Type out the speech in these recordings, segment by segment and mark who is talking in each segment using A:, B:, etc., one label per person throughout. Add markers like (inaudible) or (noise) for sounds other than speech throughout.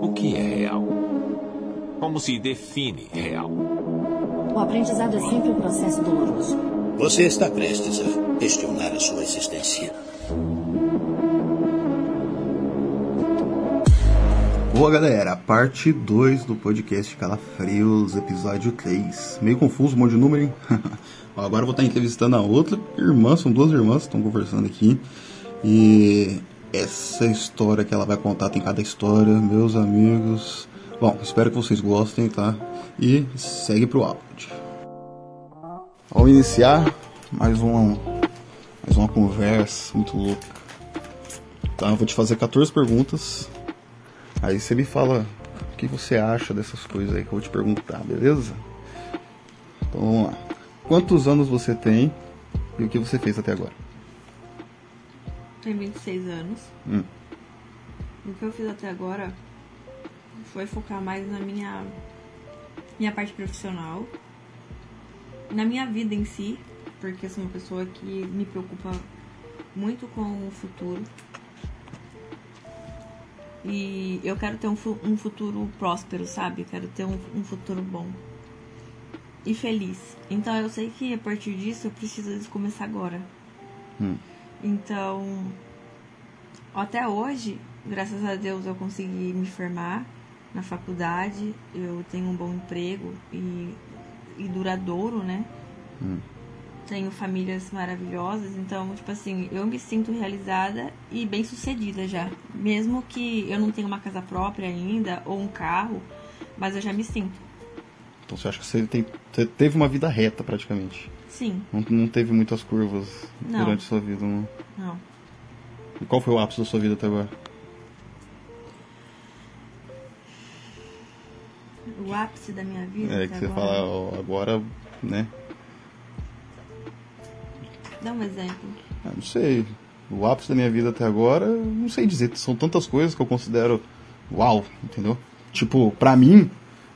A: O que é real? Como se define real?
B: O aprendizado é sempre um processo doloroso.
C: Você está prestes a questionar a sua existência.
D: Boa galera, parte 2 do podcast Calafrios, episódio 3. Meio confuso, um monte de número, hein? (laughs) Agora eu vou estar entrevistando a outra irmã, são duas irmãs que estão conversando aqui. E essa história que ela vai contar tem cada história, meus amigos. Bom, espero que vocês gostem, tá? E segue pro áudio. Ao iniciar mais uma, mais uma conversa muito louca. Tá, vou te fazer 14 perguntas. Aí você me fala o que você acha dessas coisas aí que eu vou te perguntar, beleza? Então vamos lá. Quantos anos você tem e o que você fez até agora?
E: Tenho 26 anos.
D: Hum.
E: O que eu fiz até agora foi focar mais na minha, minha parte profissional, na minha vida em si, porque eu sou uma pessoa que me preocupa muito com o futuro. E eu quero ter um, um futuro próspero, sabe? Eu quero ter um, um futuro bom e feliz. Então eu sei que a partir disso eu preciso começar agora.
D: Hum.
E: Então, até hoje, graças a Deus, eu consegui me formar na faculdade. Eu tenho um bom emprego e, e duradouro, né?
D: Hum.
E: Tenho famílias maravilhosas, então, tipo assim, eu me sinto realizada e bem sucedida já. Mesmo que eu não tenha uma casa própria ainda ou um carro, mas eu já me sinto.
D: Então você acha que você, tem, você teve uma vida reta praticamente?
E: Sim,
D: Não, não teve muitas curvas
E: Não.
D: durante a sua vida, não?
E: não.
D: E qual foi o ápice da sua vida até agora?
E: O ápice da minha vida.
D: É,
E: até
D: que você
E: agora-
D: fala, ó, agora, né?
E: Dá um exemplo.
D: Ah, não sei. O ápice da minha vida até agora, não sei dizer. São tantas coisas que eu considero uau, entendeu? Tipo, pra mim,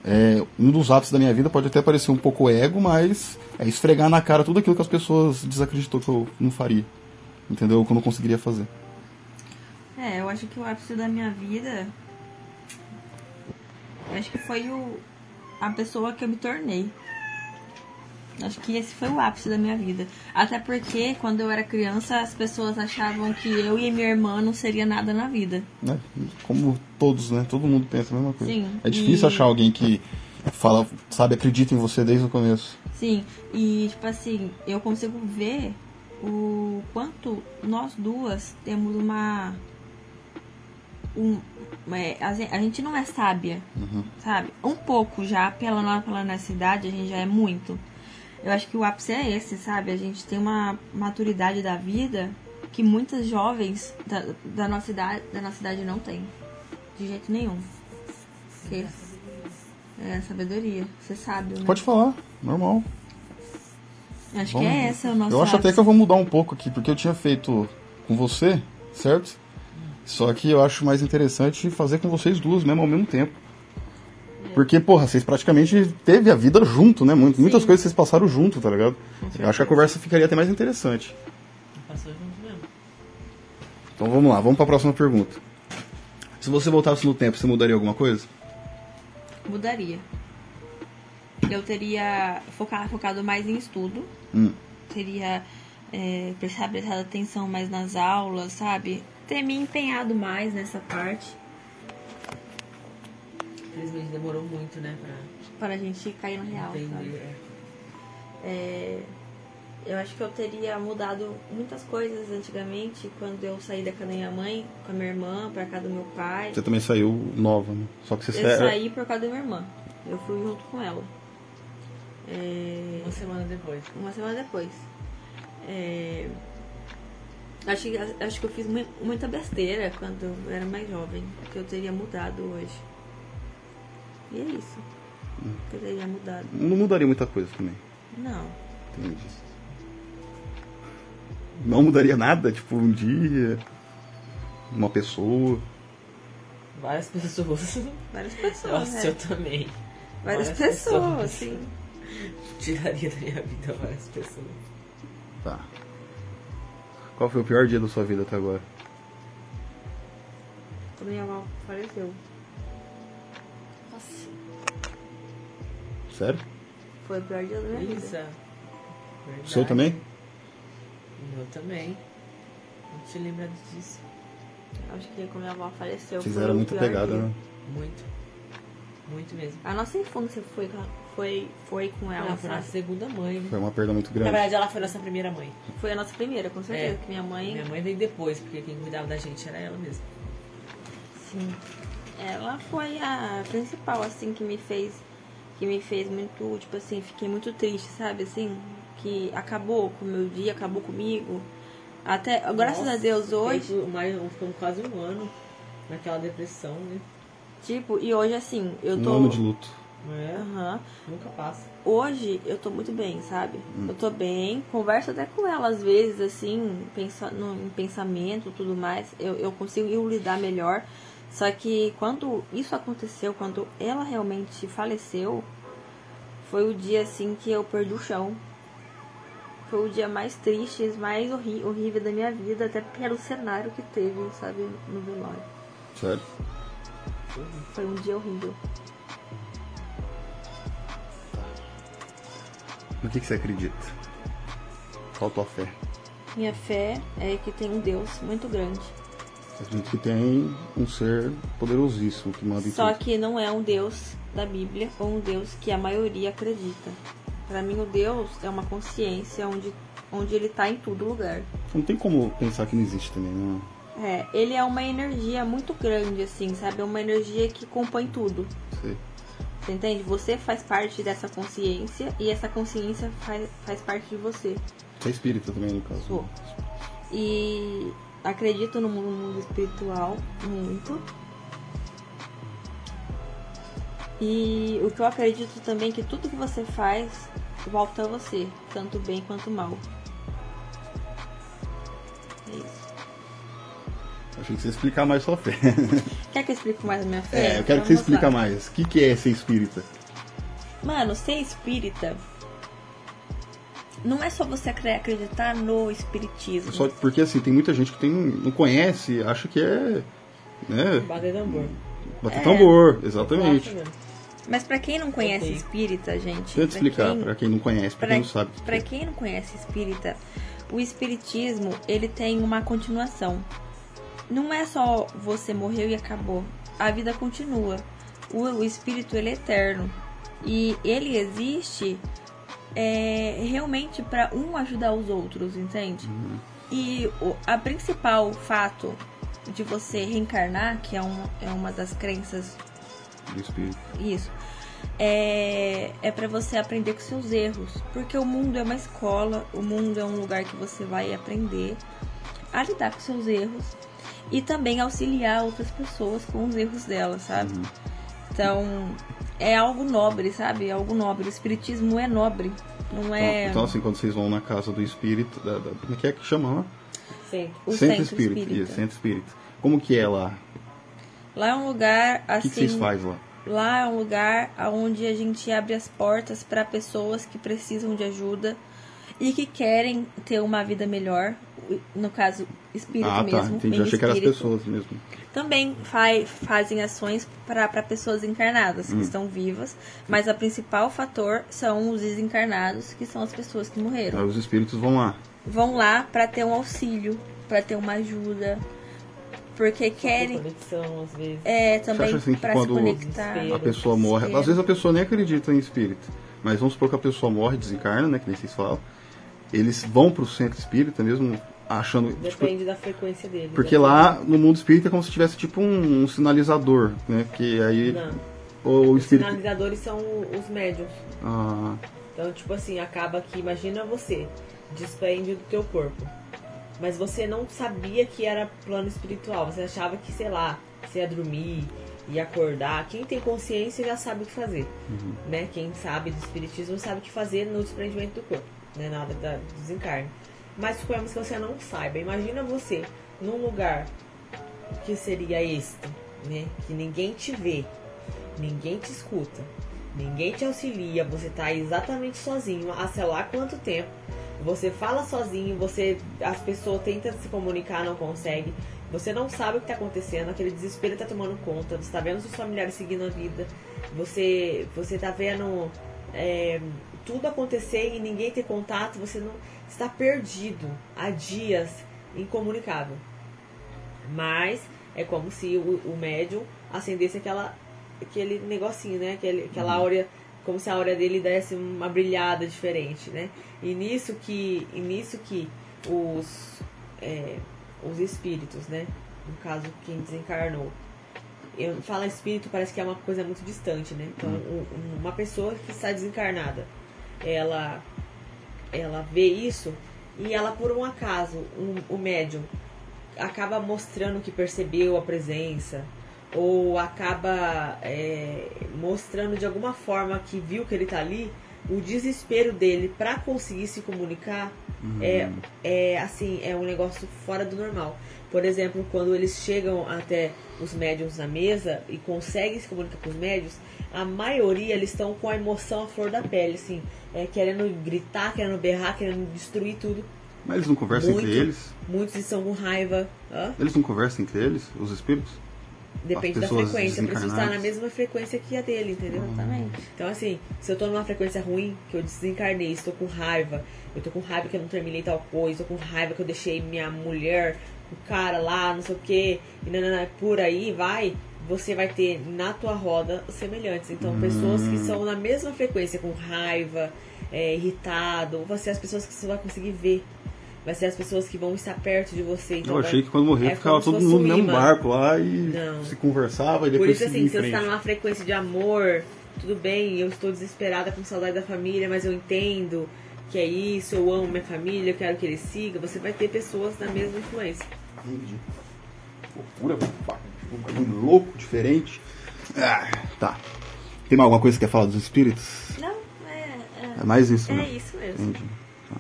D: é, um dos ápices da minha vida pode até parecer um pouco ego, mas é esfregar na cara tudo aquilo que as pessoas desacreditou que eu não faria. Entendeu? Que eu não conseguiria fazer.
E: É, eu acho que o ápice da minha vida. Eu acho que foi o, a pessoa que eu me tornei. Acho que esse foi o ápice da minha vida. Até porque, quando eu era criança, as pessoas achavam que eu e minha irmã não seria nada na vida.
D: Né? Como todos, né? Todo mundo pensa a mesma coisa.
E: Sim,
D: É difícil
E: e-
D: achar alguém que fala, sabe, acredita em você desde o começo.
E: Sim, e tipo assim, eu consigo ver o quanto nós duas temos uma. Um, é, a, gen- a gente não é sábia, sabe? Um pouco já, pela, pela nossa idade, a gente já é muito. Eu acho que o ápice é esse, sabe? A gente tem uma maturidade da vida que muitas jovens da, da, nossa, idade, da nossa idade não têm. De jeito nenhum. Que é a sabedoria. Você sabe, né?
D: Pode falar, normal.
E: Acho
D: Vamos-
E: que é esse o nosso
D: Eu acho até
E: ápice.
D: que eu vou mudar um pouco aqui, porque eu tinha feito com você, certo? Só que eu acho mais interessante fazer com vocês duas mesmo ao mesmo tempo. Porque, porra, vocês praticamente teve a vida junto, né? Muito- Muitas
E: Sim.
D: coisas vocês passaram junto, tá ligado? Eu acho que a conversa ficaria até mais interessante.
F: Passou junto mesmo.
D: Então vamos lá, vamos pra próxima pergunta. Se você voltasse no tempo, você mudaria alguma coisa?
E: Mudaria. Eu teria focar, focado mais em estudo.
D: Hum.
E: Teria é, prestado, prestado atenção mais nas aulas, sabe? Ter me empenhado mais nessa parte.
F: Infelizmente demorou muito, né, pra
E: Para a gente cair no real,
F: entender.
E: É, eu acho que eu teria mudado muitas coisas antigamente, quando eu saí da casa da minha mãe, com a minha irmã, pra casa do meu pai.
D: Você também saiu nova, né? Só que você
E: Eu
D: sa-
E: saí por causa da minha irmã. Eu fui junto com ela. É,
F: Uma semana depois.
E: uma semana depois. É, acho, que, acho que eu fiz mui- muita besteira quando eu era mais jovem, que eu teria mudado hoje. E é isso. Teria mudado.
D: Não mudaria muita coisa também.
E: Não.
D: Entendi. Não mudaria nada, tipo, um dia, uma pessoa.
F: Várias pessoas.
E: Várias pessoas.
F: Nossa,
E: né?
F: eu também.
E: Várias,
F: várias
E: pessoas,
F: pessoas.
E: sim.
F: Tiraria da minha vida várias pessoas.
D: Tá. Qual foi o pior dia da sua vida até agora?
E: Quando minha avó faleceu.
D: Sério?
E: Foi o pior dia da minha vida.
F: Verdade.
D: O seu também?
F: O meu também. Não te lembra disso.
E: Acho que quando minha avó faleceu.
D: Vocês
E: foi
D: eram muito
E: dia.
D: né?
F: Muito. Muito mesmo.
E: A nossa infância foi, foi, foi com ela,
F: Ela foi nossa
E: sabe?
F: segunda mãe.
D: Foi uma perda muito
F: Na
D: grande.
F: verdade, ela foi nossa primeira mãe.
E: Foi a nossa primeira, com certeza.
F: É.
E: Que minha mãe.
F: Minha mãe veio depois, porque quem cuidava da gente era ela mesma.
E: Sim. Ela foi a principal, assim, que me fez. Que me fez muito, tipo assim, fiquei muito triste, sabe? Assim, que acabou com o meu dia, acabou comigo. Até, graças
F: Nossa,
E: a Deus, hoje.
F: Mais, ficamos quase um ano naquela depressão, né?
E: Tipo, e hoje, assim, eu
D: Um
E: tô.
D: ano de luto.
F: É?
E: Aham.
F: Nunca passa.
E: Hoje eu tô muito bem, sabe? Eu tô bem, converso até com ela às vezes, assim, pensa, no, em pensamento tudo mais. Eu, eu consigo lidar melhor. Só que quando isso aconteceu, quando ela realmente faleceu, foi o dia assim que eu perdi o chão. Foi o dia mais triste, mais horri horrível da minha vida, até pelo cenário que teve, sabe, no velório.
D: Sério?
E: Foi um dia horrível.
D: No que, que você acredita? Qual a tua fé?
E: Minha fé é que tem um Deus muito grande.
D: Acredita que tem um ser poderosíssimo que manda em
E: Só
D: tudo.
E: que não é um Deus da Bíblia ou um Deus que a maioria acredita. Pra mim, o Deus é uma consciência onde, onde ele tá em todo lugar.
D: Não tem como pensar que não existe também, né?
E: É, ele é uma energia muito grande, assim, sabe? É uma energia que compõe tudo.
D: Sei.
E: Você entende? Você faz parte dessa consciência e essa consciência faz, faz parte de você.
D: Você é espírita também, no caso.
E: Sou. E acredito no mundo, mundo espiritual muito. E o que eu acredito também é que tudo que você faz volta a você, tanto bem quanto mal. É isso.
D: Achei que você ia explicar mais sua fé. (laughs)
E: Quer que eu explique mais a minha fé?
D: É, eu quero que você explique mais. O que é ser espírita?
E: Mano, ser espírita não é só você acre- acreditar no espiritismo.
D: Só porque assim, tem muita gente que tem, não conhece, acha que é. Né?
F: Bater tambor.
D: Bater
E: É.
D: tambor,
F: Eu
D: exatamente.
E: Mas pra quem não conhece
F: Ok.
E: espírita, gente.
D: Tenta
E: pra
D: explicar
E: quem-
D: pra quem não conhece, pra
E: Pra,
D: quem não sabe.
E: pra
D: é.
E: quem não conhece espírita, o espiritismo ele tem uma continuação. Não é só você morreu e acabou. A vida continua. O, o espírito ele é eterno e ele existe é, realmente para um ajudar os outros, entende? E o a principal fato de você reencarnar, que é, um, é uma das crenças
D: Do espírito.
E: isso. É, é para você aprender com seus erros. Porque o mundo é uma escola, o mundo é um lugar que você vai aprender a lidar com seus erros e também auxiliar outras pessoas com os erros delas, sabe? Então, é algo nobre, sabe? É algo nobre. O espiritismo é nobre. Não é.
D: Então, então, assim, quando vocês vão na casa do espírito, da, da- como é que é que chama lá?
F: Sim.
E: o
D: centro,
E: centro
D: espírita.
E: espírita.
D: Isso, centro espírita. Como que é lá?
E: Lá é um lugar
D: O que,
E: assim.
D: que vocês fazem lá?
E: Lá é um lugar onde a gente abre as portas para pessoas que precisam de ajuda e que querem ter uma vida melhor. No caso, espírito
D: ah, tá.
E: mesmo.
D: Entendi. Eu achei que eram as pessoas mesmo.
E: Também faz, fazem ações para pessoas encarnadas
D: Hum.
E: que estão vivas, mas o principal fator são os desencarnados, que são as pessoas que morreram.
D: Aí os espíritos vão lá.
E: Vão lá para ter um auxílio, para ter uma ajuda, porque querem
F: Conexão, às vezes.
E: é também
D: acha assim que
E: para se conectar.
D: A pessoa morre.
E: Desespero.
D: Às vezes a pessoa nem acredita em espírito. Mas vamos supor que a pessoa morre, desencarna, né? Que nem vocês falam. Eles vão pro centro espírita mesmo, achando. tipo,
F: Depende da frequência dele.
D: porque
F: né?
D: lá no mundo espírita é como se tivesse tipo um, um sinalizador, né? Que aí
F: Não.
D: o, o
F: Os sinalizadores são os médiums.
D: Ah,
F: Então, tipo assim, acaba que, imagina você, despende do teu corpo. Mas você não sabia que era plano espiritual. Você achava que, sei lá, você ia dormir, ia acordar. Quem tem consciência já sabe o que fazer. Né? Quem sabe do espiritismo sabe o que fazer no desprendimento do corpo. Né? Na hora da do desencarne. Mas suponhamos que você não saiba. Imagina você num lugar que seria este, né? Que ninguém te vê, ninguém te escuta, ninguém te auxilia, você tá exatamente sozinho, há sei lá quanto tempo. Você fala sozinho, você as pessoas tentam se comunicar, não consegue. Você não sabe o que tá acontecendo, aquele desespero tá tomando conta, você tá vendo seus familiares seguindo a vida. Você você tá vendo é, tudo acontecer e ninguém ter contato, você não está perdido há dias, incomunicável. Mas é como se o, o médium acendesse aquela, aquele negocinho, né? Aquele, aquela áurea, como se a áurea dele desse uma brilhada diferente, né? E nisso que, e nisso que os, é, os espíritos, né? No caso, quem desencarnou. Eu, fala espírito parece que é uma coisa muito distante, né? Então, um- um- uma pessoa que está desencarnada, ela, ela vê isso e ela, por um acaso, um, o médium acaba mostrando que percebeu a presença ou acaba é, mostrando de alguma forma que viu que ele tá ali, o desespero dele para conseguir se comunicar é, é assim é um negócio fora do normal. Por exemplo, quando eles chegam até os médiums na mesa e conseguem se comunicar com os médiums, a maioria eles estão com a emoção à flor da pele, assim, é, querendo gritar, querendo berrar, querendo destruir tudo.
D: Mas eles não conversam
F: Muito.
D: entre eles?
F: Muitos estão com raiva. Hã?
D: Eles não conversam entre eles, os espíritos?
F: Depende da frequência. Preciso estar na
D: desencarnadas.
F: mesma frequência que a dele, entendeu?
E: Exatamente.
F: Então, assim, se eu tô numa frequência ruim, que eu desencarnei, estou com raiva, eu tô com raiva que eu não terminei tal coisa, tô com raiva que eu deixei minha mulher, o cara lá, não sei o que, e nanana, por aí vai, você vai ter na tua roda semelhantes. Então, pessoas que são na mesma frequência, com raiva, é, irritado, vão ser as pessoas que você vai conseguir ver. Vai ser as pessoas que vão estar perto de você. Então
D: eu
F: vai-
D: achei que quando morrer
F: é
D: ficava todo mundo no mesmo barco lá e
F: Não.
D: se conversava e
F: Por
D: depois
F: isso,
D: seguia
F: assim, se você está numa frequência de amor, tudo bem, eu estou desesperada com saudade da família, mas eu entendo que é isso, eu amo minha família, eu quero que ele siga, você vai ter pessoas da mesma influência.
D: Entendi. Loucura, pá, um bagulho louco, diferente. Ah, tá. Tem mais alguma coisa que quer falar dos espíritos?
E: Não, é,
D: É mais isso,
E: é,
D: né?
E: é isso mesmo.
D: Entendi. Tá.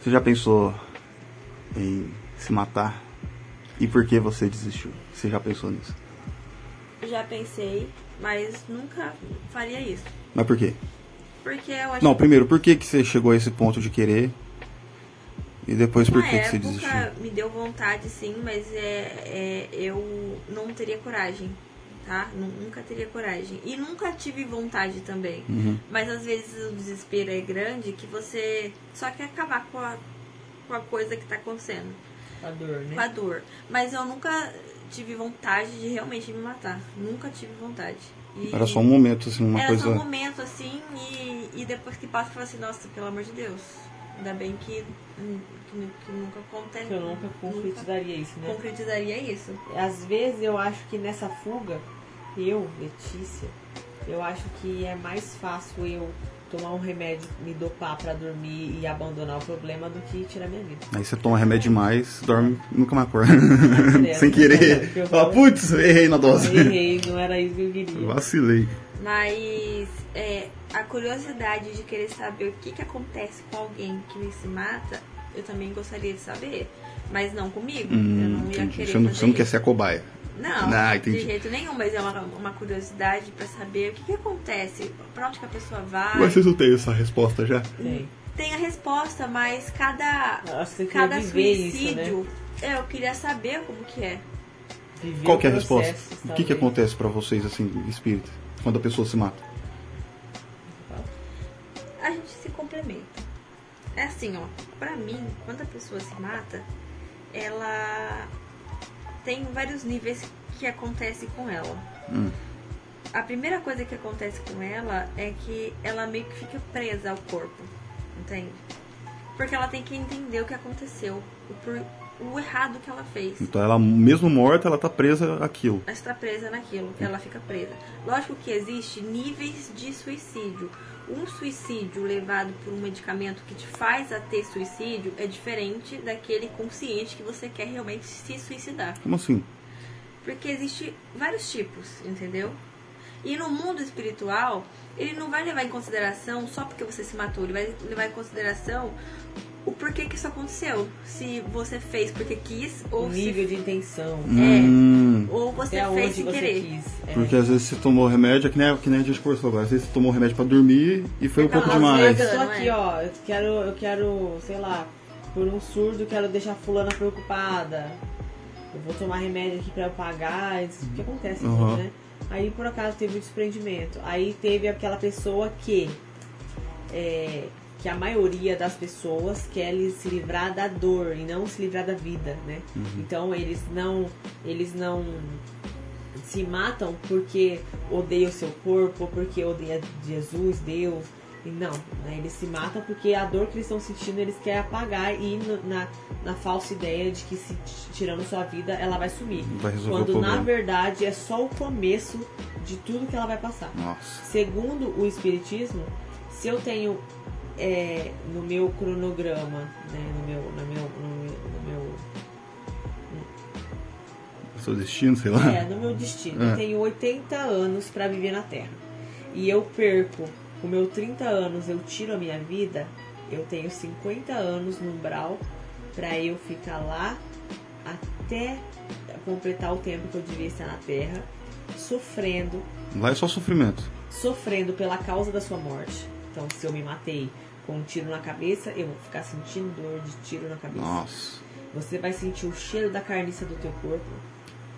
D: Você já pensou em se matar? E por que você desistiu? Você já pensou nisso?
E: Já pensei, mas nunca faria isso.
D: Mas por quê?
E: Porque eu acho
D: Não, primeiro, por que, que você chegou a esse ponto de querer? E depois, por que, que você
E: época
D: desistiu?
E: me deu vontade sim, mas é, é, eu não teria coragem, tá? Nu- Nunca teria coragem. E nunca tive vontade também.
D: Uhum.
E: Mas às vezes o desespero é grande que você só quer acabar com a, com a coisa que tá acontecendo,
F: A dor,
E: com
F: né?
E: a dor. Mas eu nunca tive vontade de realmente me matar. Nunca tive vontade. E-
D: Era só um momento, assim, uma
E: era
D: coisa.
E: só um momento assim e, e depois que passa, eu falo assim, nossa, pelo amor de Deus. Ainda bem que, que, que nunca acontece.
F: Que eu nunca concretizaria isso, né?
E: concretizaria isso.
F: Às vezes eu acho que nessa fuga, eu, Letícia, eu acho que é mais fácil eu tomar um remédio, me dopar pra dormir e abandonar o problema do que tirar minha vida.
D: Aí você toma remédio demais, dorme, nunca mais acorda. (laughs) Sem
F: Que
D: querer. Fala, putz, errei na dose.
F: Errei, não era isso que eu queria.
D: Vacilei.
E: Mas é, a curiosidade de querer saber o que, que acontece com alguém que se mata, eu também gostaria de saber. Mas não comigo. eu
D: Hum,
E: não ia
D: entendi.
E: querer
D: Você não,
E: fazer
D: você não quer ser a cobaia.
E: Não,
D: Ah, entendi.
E: de jeito nenhum, mas é uma, uma curiosidade pra saber o que, que acontece, pra onde que a pessoa vai.
D: Mas vocês não têm essa resposta já?
F: Tem.
E: Tem a resposta, mas cada,
F: você
E: cada suicídio,
F: isso, né?
E: é, eu queria saber como que é.
F: Viver
D: Qual
F: o
D: que é a resposta? O que, que acontece pra vocês, assim, espírito, quando a pessoa se mata?
E: A gente se complementa. É assim, ó, pra mim, quando a pessoa se mata, ela tem vários níveis que acontece com ela.
D: Hum.
E: A primeira coisa que acontece com ela é que ela meio que fica presa ao corpo, entende? Porque ela tem que entender o que aconteceu, o, por- o errado que ela fez.
D: Então ela, mesmo morta, ela tá presa àquilo.
E: Ela está presa naquilo, ela fica presa. Lógico que existe níveis de suicídio. Um suicídio levado por um medicamento que te faz a ter suicídio é diferente daquele consciente que você quer realmente se suicidar.
D: Como assim?
E: Porque existe vários tipos, entendeu? E no mundo espiritual, ele não vai levar em consideração só porque você se matou, ele vai levar em consideração o porquê que isso aconteceu. Se você fez porque quis ou
F: O
E: se
F: nível de intenção.
E: É.
D: Hum,
E: ou você
F: Até
E: fez sem
F: você
E: querer.
F: quis. É.
D: porque às vezes você tomou remédio, é que nem, que nem a gente conversou agora. Às vezes você tomou remédio pra dormir e foi um pouco demais.
E: vezes-
F: Eu tô
E: Não é?
F: aqui, ó. Eu quero, eu quero, sei lá, por um surdo, quero deixar fulana preocupada. eu vou tomar remédio aqui pra eu pagar, isso que acontece,
D: Uhum.
F: né? Aí por acaso teve o desprendimento. Aí teve aquela pessoa que é, que a maioria das pessoas quer se livrar da dor e não se livrar da vida, né? Então eles não eles não se matam porque odeiam o seu corpo, porque odeiam Jesus, Deus. E não, né? eles se matam porque a dor que eles estão sentindo eles querem apagar e no- na, na falsa ideia de que se tirando sua vida ela vai sumir.
D: Vai
F: Quando na verdade é só o começo de tudo que ela vai passar.
D: Nossa.
F: Segundo o Espiritismo, se eu tenho é, no meu cronograma, né, no meu, no meu, no meu, no meu
D: Seu destino, sei lá.
F: é, no meu destino.
D: É.
F: Eu tenho 80 anos pra viver na Terra. E eu perco com meus 30 anos, eu tiro a minha vida, eu tenho 50 anos no umbral pra eu ficar lá até completar o tempo que eu devia estar na Terra, sofrendo,
D: Lá é só sofrimento.
F: sofrendo pela causa da sua morte. Então, se eu me matei com um tiro na cabeça, eu vou ficar sentindo dor de tiro na cabeça.
D: Nossa.
F: Você vai sentir o cheiro da carniça do teu corpo.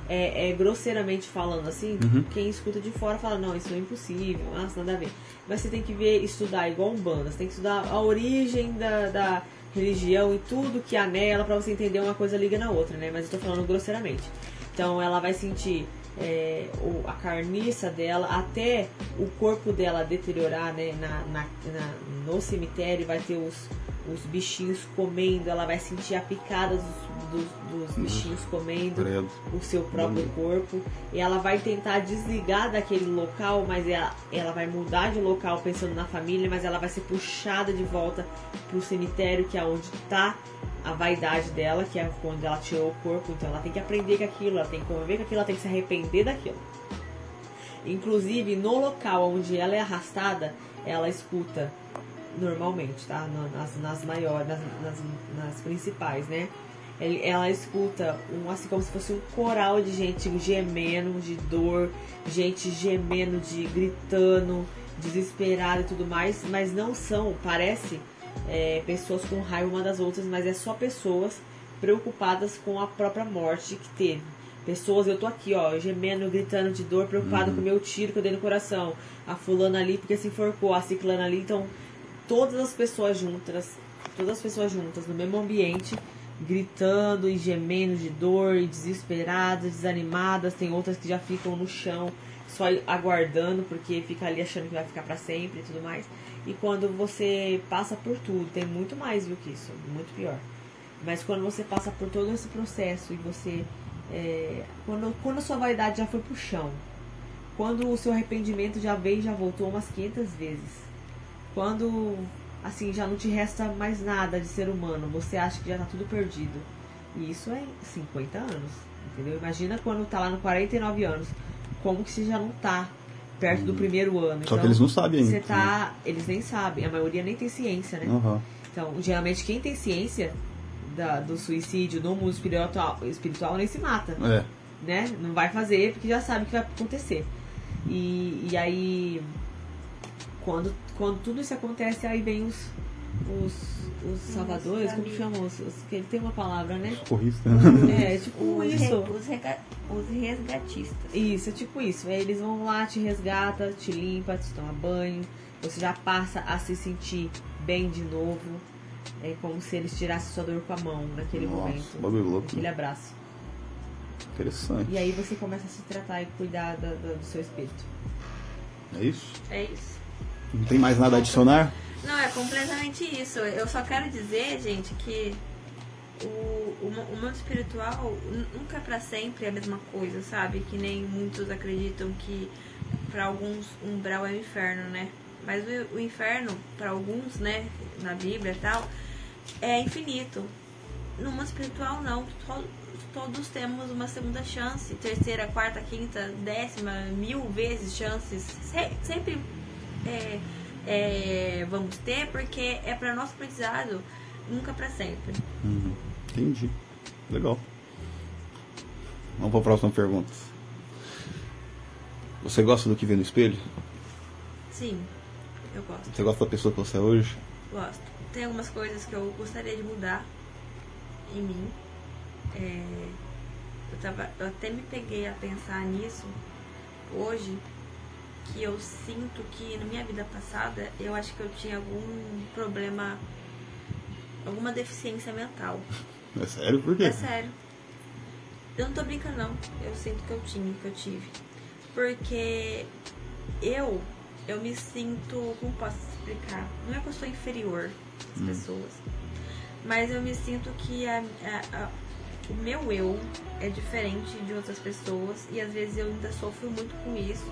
F: É, é grosseiramente falando assim,
D: Uhum.
F: quem escuta de fora fala, não, isso é impossível, nossa, nada a ver. Mas você tem que ver, estudar igual um banda, você tem que estudar a origem da, da religião e tudo que há nela pra você entender uma coisa liga na outra, né? Mas eu tô falando grosseiramente. Então ela vai sentir é, a carniça dela até o corpo dela deteriorar, né? Na, na, na- no cemitério vai ter os, os bichinhos comendo, ela vai sentir a picada dos, dos, dos bichinhos comendo
D: Credo.
F: o seu próprio corpo e ela vai tentar desligar daquele local, mas ela, ela vai mudar de local pensando na família, mas ela vai ser puxada de volta pro cemitério, que é onde tá a vaidade dela, que é quando ela tirou o corpo, então ela tem que aprender com aquilo, ela tem que conviver com aquilo, ela tem que se arrepender daquilo. Inclusive, no local onde ela é arrastada, ela escuta normalmente, tá? Na- Nas, nas maiores, nas, nas, nas principais, né? Ela escuta um, assim como se fosse um coral de gente gemendo de dor, gente gemendo de gritando, desesperada e tudo mais, mas não são, parece, é, pessoas com raiva uma das outras, mas é só pessoas preocupadas com a própria morte que teve. Pessoas, eu tô aqui, ó, gemendo, gritando de dor, preocupado com o meu tiro que eu dei no coração. A fulana ali porque se enforcou, a ciclana ali. Então, todas as pessoas juntas, todas as pessoas juntas no mesmo ambiente, gritando e gemendo de dor e desesperadas, desanimadas. Tem outras que já ficam no chão, só aguardando, porque fica ali achando que vai ficar pra sempre e tudo mais. E quando você passa por tudo, tem muito mais do que isso, muito pior. Mas quando você passa por todo esse processo e você. é, quando, quando a sua vaidade já foi pro chão, quando o seu arrependimento já veio e já voltou umas 500 vezes, quando assim já não te resta mais nada de ser humano, você acha que já tá tudo perdido. E isso é 50 anos, entendeu? Imagina quando tá lá no 49 anos, como que você já não tá perto do primeiro ano.
D: Só que eles não sabem ainda.
F: Você tá, eles nem sabem, a maioria nem tem ciência, né?
D: Aham.
F: Então, geralmente quem tem ciência da- do suicídio no mundo espiritual, espiritual nem se mata,
D: É.
F: né? Não vai fazer porque já sabe que vai acontecer. E, e aí, quando, quando tudo isso acontece, aí vem os, os, os salvadores, como que chamam? Os, os- que ele tem uma palavra, né?
D: Corrista.
F: É, tipo
E: Os, re-
F: isso.
E: os, rega- os resgatistas.
F: Isso, é tipo isso. Aí eles vão lá, te resgata, te limpa, te toma banho. Você já passa a se sentir bem de novo. É como se eles tirassem sua dor com a mão naquele
D: Nossa,
F: momento.
D: bagulho louco.
F: Aquele abraço.
D: Interessante.
F: E aí você começa a se tratar e cuidar da- da- do seu espírito.
D: É isso?
E: É isso.
D: Não tem mais nada a adicionar?
E: Não, é completamente isso. Eu só quero dizer, gente, que o, o, o mundo espiritual nu- nunca é pra sempre a mesma coisa, sabe? Que nem muitos acreditam que pra alguns umbral é o inferno, né? Mas o, o inferno, pra alguns, né, na Bíblia e tal, é infinito. No mundo espiritual, não. To- Todos temos uma segunda chance, terceira, quarta, quinta, décima, mil vezes chances. Se- sempre é, é, vamos ter, porque é para nosso aprendizado, nunca para sempre.
D: Uhum. Entendi. Legal. Vamos para a próxima pergunta. Você gosta do que vê no espelho?
E: Sim, eu gosto,
D: Você gosta da pessoa que você é hoje?
E: gosto. Tem algumas coisas que eu gostaria de mudar em mim. É, eu, tava, eu até me peguei a pensar nisso hoje, que eu sinto que na minha vida passada eu acho que eu tinha algum problema, alguma deficiência mental.
D: É sério? Por quê?
E: É sério. Eu não tô brincando não. Eu sinto que eu tinha, que eu tive. Porque eu, eu me sinto, como posso explicar? Não é que eu sou inferior às pessoas. Mas eu me sinto que a, a- a- o meu eu é diferente de outras pessoas e às vezes eu ainda sofro muito com isso.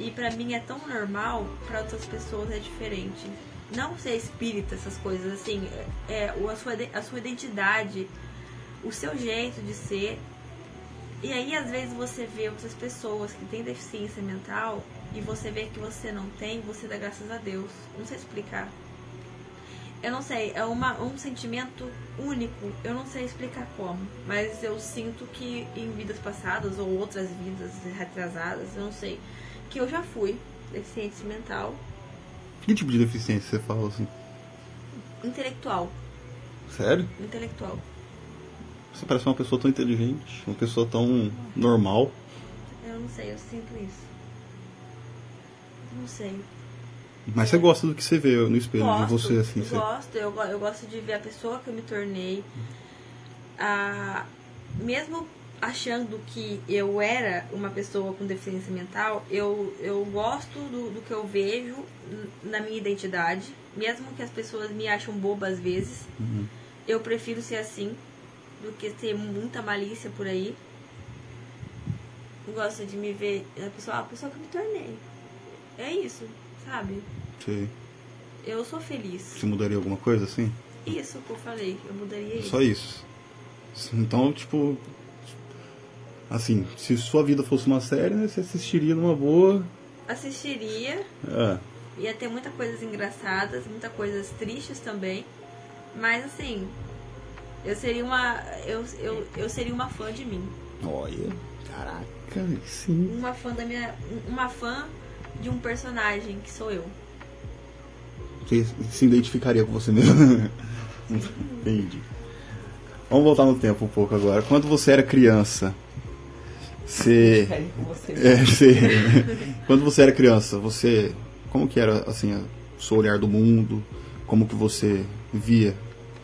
E: E pra mim é tão normal, pra outras pessoas é diferente. Não ser espírita, essas coisas assim, é o- a sua, a sua identidade, o seu jeito de ser. E aí às vezes você vê outras pessoas que têm deficiência mental e você vê que você não tem, você dá graças a Deus. Não sei explicar. Eu não sei, é uma, um sentimento único. Eu não sei explicar como, mas eu sinto que em vidas passadas ou outras vidas retrasadas, eu não sei, que eu já fui deficiente mental,
D: Que tipo de deficiência você fala assim?
E: intelectual,
D: Sério?
E: intelectual.
D: Você parece uma pessoa tão inteligente, uma pessoa tão normal.
E: Eu não sei, eu sinto isso. Não sei.
D: Mas você gosta do que você vê no espelho de você, assim. Você...
E: gosto, eu, eu gosto de ver a pessoa que eu me tornei. Ah, mesmo achando que eu era uma pessoa com deficiência mental, eu, eu gosto do, do que eu vejo na minha identidade. Mesmo que as pessoas me acham boba às vezes.
D: Uhum.
E: Eu prefiro ser assim do que ter muita malícia por aí. Gosto de me ver a pessoa, a pessoa que eu me tornei. É isso, sabe?
D: Sei.
E: Eu sou feliz.
D: Você mudaria alguma coisa assim?
E: Isso que eu falei, eu mudaria isso.
D: Só isso. Então, tipo. Assim, se sua vida fosse uma série, né, você assistiria numa boa.
E: Assistiria,
D: É.
E: ia ter muitas coisas engraçadas, muitas coisas tristes também. Mas assim, eu seria uma. Eu, eu, eu seria uma fã de mim.
D: Olha, caraca, sim.
E: Uma fã da minha. Uma fã de um personagem que sou eu.
D: Você se identificaria com você mesmo. (laughs) Entendi. Vamos voltar no tempo um pouco agora. Quando você era criança, você.
F: Você.
D: É, você... (laughs) Quando você era criança, você. Como que era assim, o seu olhar do mundo? Como que você via?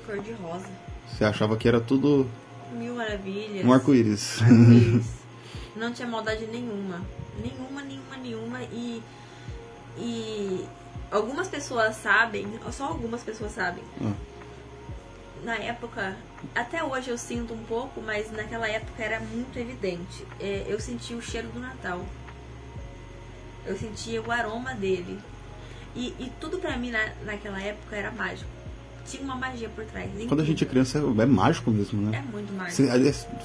E: Cor de rosa.
D: Você achava que era tudo
E: Mil maravilhas.
D: um arco-íris.
E: Arco-íris. (laughs) Não tinha maldade nenhuma. Nenhuma, nenhuma, nenhuma. E. E. Algumas pessoas sabem, só algumas pessoas sabem.
D: Ah.
E: Na época, até hoje eu sinto um pouco, mas naquela época era muito evidente. É, eu sentia o cheiro do Natal. Eu sentia o aroma dele. E, e tudo pra mim na, naquela época era mágico. Tinha uma magia por trás. em
D: Quando a gente é criança é mágico mesmo,
E: É
D: né?
E: muito mágico.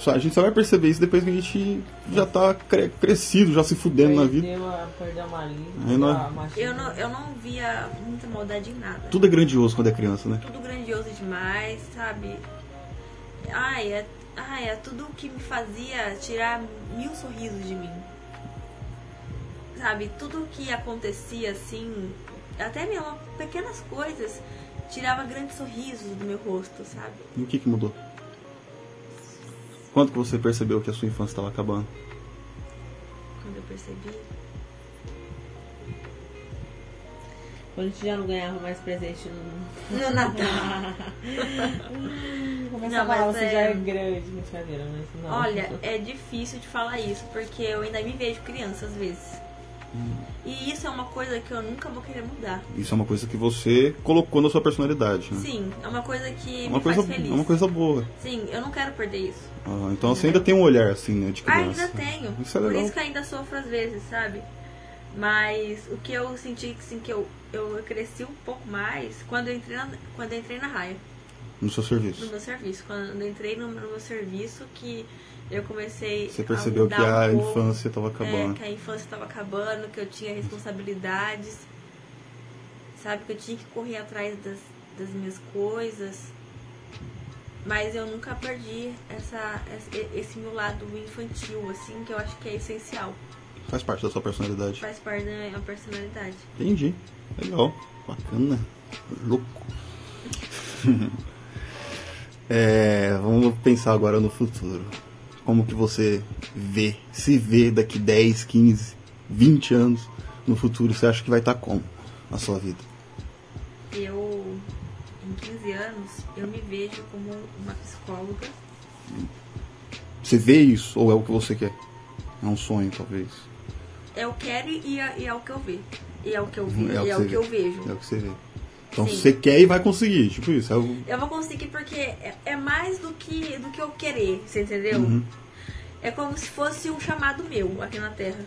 D: A gente só vai perceber isso depois que a gente já tá cre- crescido, já se fudendo na vida.
F: A, perdeu a.
E: Eu não, eu não via muita maldade em nada.
D: Tudo é grandioso quando é criança, né?
E: Tudo grandioso demais, sabe? Ai, é, ai, é tudo que me fazia tirar mil sorrisos de mim. Sabe? Tudo que acontecia assim, até mesmo pequenas coisas, tirava grandes sorrisos do meu rosto, sabe?
D: E o que que mudou? Quando que você percebeu que a sua infância estava acabando?
E: Quando eu percebi.
F: Quando a gente já não ganhava mais presente no...
E: No Natal. (laughs)
F: Começa
E: Não,
F: a falar, você
E: é-
F: já é grande, brincadeira, mas não.
E: Olha, é difícil de falar isso, porque eu ainda me vejo criança às vezes. E isso é uma coisa que eu nunca vou querer mudar.
D: Isso é uma coisa que você colocou na sua personalidade, né?
E: Sim, é uma coisa que
D: É uma
E: me
D: coisa,
E: faz feliz.
D: é uma coisa boa.
E: Sim, eu não quero perder isso.
D: Ah, então você ainda tem um olhar assim, né, de
E: Ah,
D: criança.
E: ainda tenho.
D: Isso é
E: Por isso que ainda sofro às vezes, sabe? Mas o que eu senti assim, que eu, eu cresci um pouco mais quando eu entrei na, quando entrei na raia,
D: No seu serviço.
E: no meu serviço. Quando eu entrei no, no meu serviço que eu comecei
D: Você
E: a
D: percebeu que
E: mudar
D: a
E: um
D: infância estava
E: É,
D: acabando.
E: que a infância estava acabando, que eu tinha responsabilidades, sabe? Que eu tinha que correr atrás das, das minhas coisas. Mas eu nunca perdi essa, esse meu lado infantil, assim, que eu acho que é essencial.
D: Faz parte da sua personalidade.
E: Faz parte da minha personalidade.
D: Entendi. Legal. Bacana. Louco. (laughs) é, vamos pensar agora no futuro. Como que você vê, se vê daqui 10, 15, 20 anos no futuro? Você acha que vai estar como na sua vida?
E: Eu, em 15 anos, eu me vejo como uma psicóloga.
D: Você vê isso ou é o que você quer? É um sonho, talvez.
E: Eu quero e é, e é o que eu vejo. E é o que eu vi,
D: É o
E: e
D: que
E: é o que eu vejo.
D: É o que você vê. Então
E: Sim.
D: você quer e vai conseguir, tipo isso. É o...
E: Eu vou conseguir porque é, é mais do que, do que eu querer, você entendeu?
D: Uhum.
E: É como se fosse um chamado meu aqui na Terra.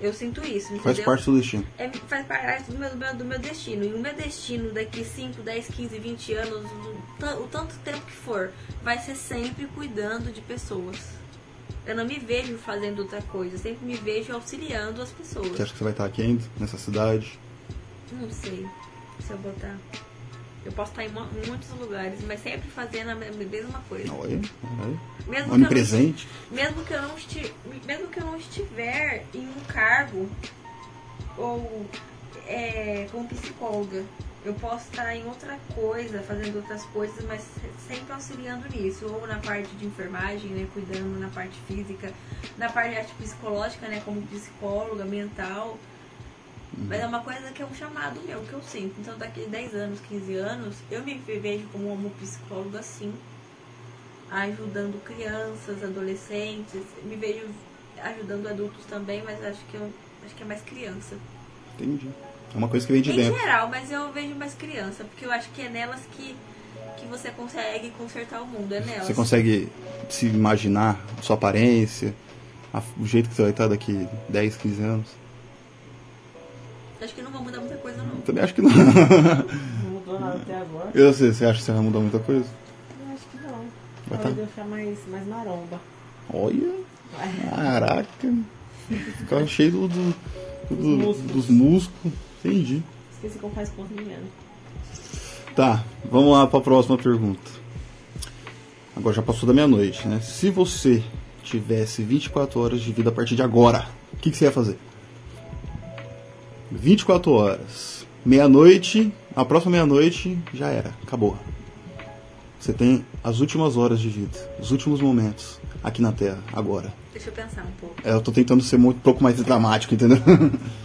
E: Eu sinto isso, entendeu?
D: Faz parte do destino.
E: É, faz parte do meu, do, meu, do meu destino. E o meu destino daqui 5, 10, 15, 20 anos, o, o tanto tempo que for, vai ser sempre cuidando de pessoas. Eu não me vejo fazendo outra coisa, eu sempre me vejo auxiliando as pessoas.
D: Você acha que você vai estar aqui ainda, nessa cidade?
E: Não sei se eu botar. Eu posso estar em muitos lugares, mas sempre fazendo a me- mesma coisa.
D: Olha, olha.
E: Mesmo que, eu não,
D: Onipresente.
E: mesmo, que eu não esti- mesmo que eu não estiver em um cargo ou é, como psicóloga, eu posso estar em outra coisa, fazendo outras coisas, mas sempre auxiliando nisso. Ou na parte de enfermagem, né, cuidando na parte física, na parte arte psicológica, né, como psicóloga, mental. Mas é uma coisa que é um chamado meu, que eu sinto. Então daqui a 10 anos, 15 anos, eu me vejo como uma psicóloga assim, ajudando crianças, adolescentes, me vejo ajudando adultos também, mas acho que eu acho que é mais criança.
D: Entendi. É uma coisa que vem de
E: em
D: dentro.
E: geral, mas eu vejo mais criança, porque eu acho que é nelas que, que você consegue consertar o mundo, é nelas.
D: Você consegue se imaginar sua aparência, a- o jeito que você vai estar daqui 10, 15 anos?
E: Acho que não vai mudar muita coisa não.
D: Também acho que não.
F: Não mudou nada até agora.
D: Eu sei, você acha que você vai mudar muita coisa?
F: Eu acho que não.
D: Vai
F: Talvez
D: tá-
F: deixar mais, mais maromba.
D: Olha, caraca. Ficar cheio do, do- do-
F: Dos músculos.
D: dos músculos. Entendi.
F: Esqueci como faz ponto mediano.
D: Tá, vamos lá para a próxima pergunta. Agora já passou da meia-noite, né? Se você tivesse 24 horas de vida a partir de agora, o que, que você ia fazer? 24 horas. Meia-noite, a próxima meia-noite já era, acabou. Você tem as últimas horas de vida, os últimos momentos aqui na Terra, agora.
E: Deixa eu pensar um pouco.
D: É, Eu tô tentando ser muito, um pouco mais dramático, entendeu? (laughs)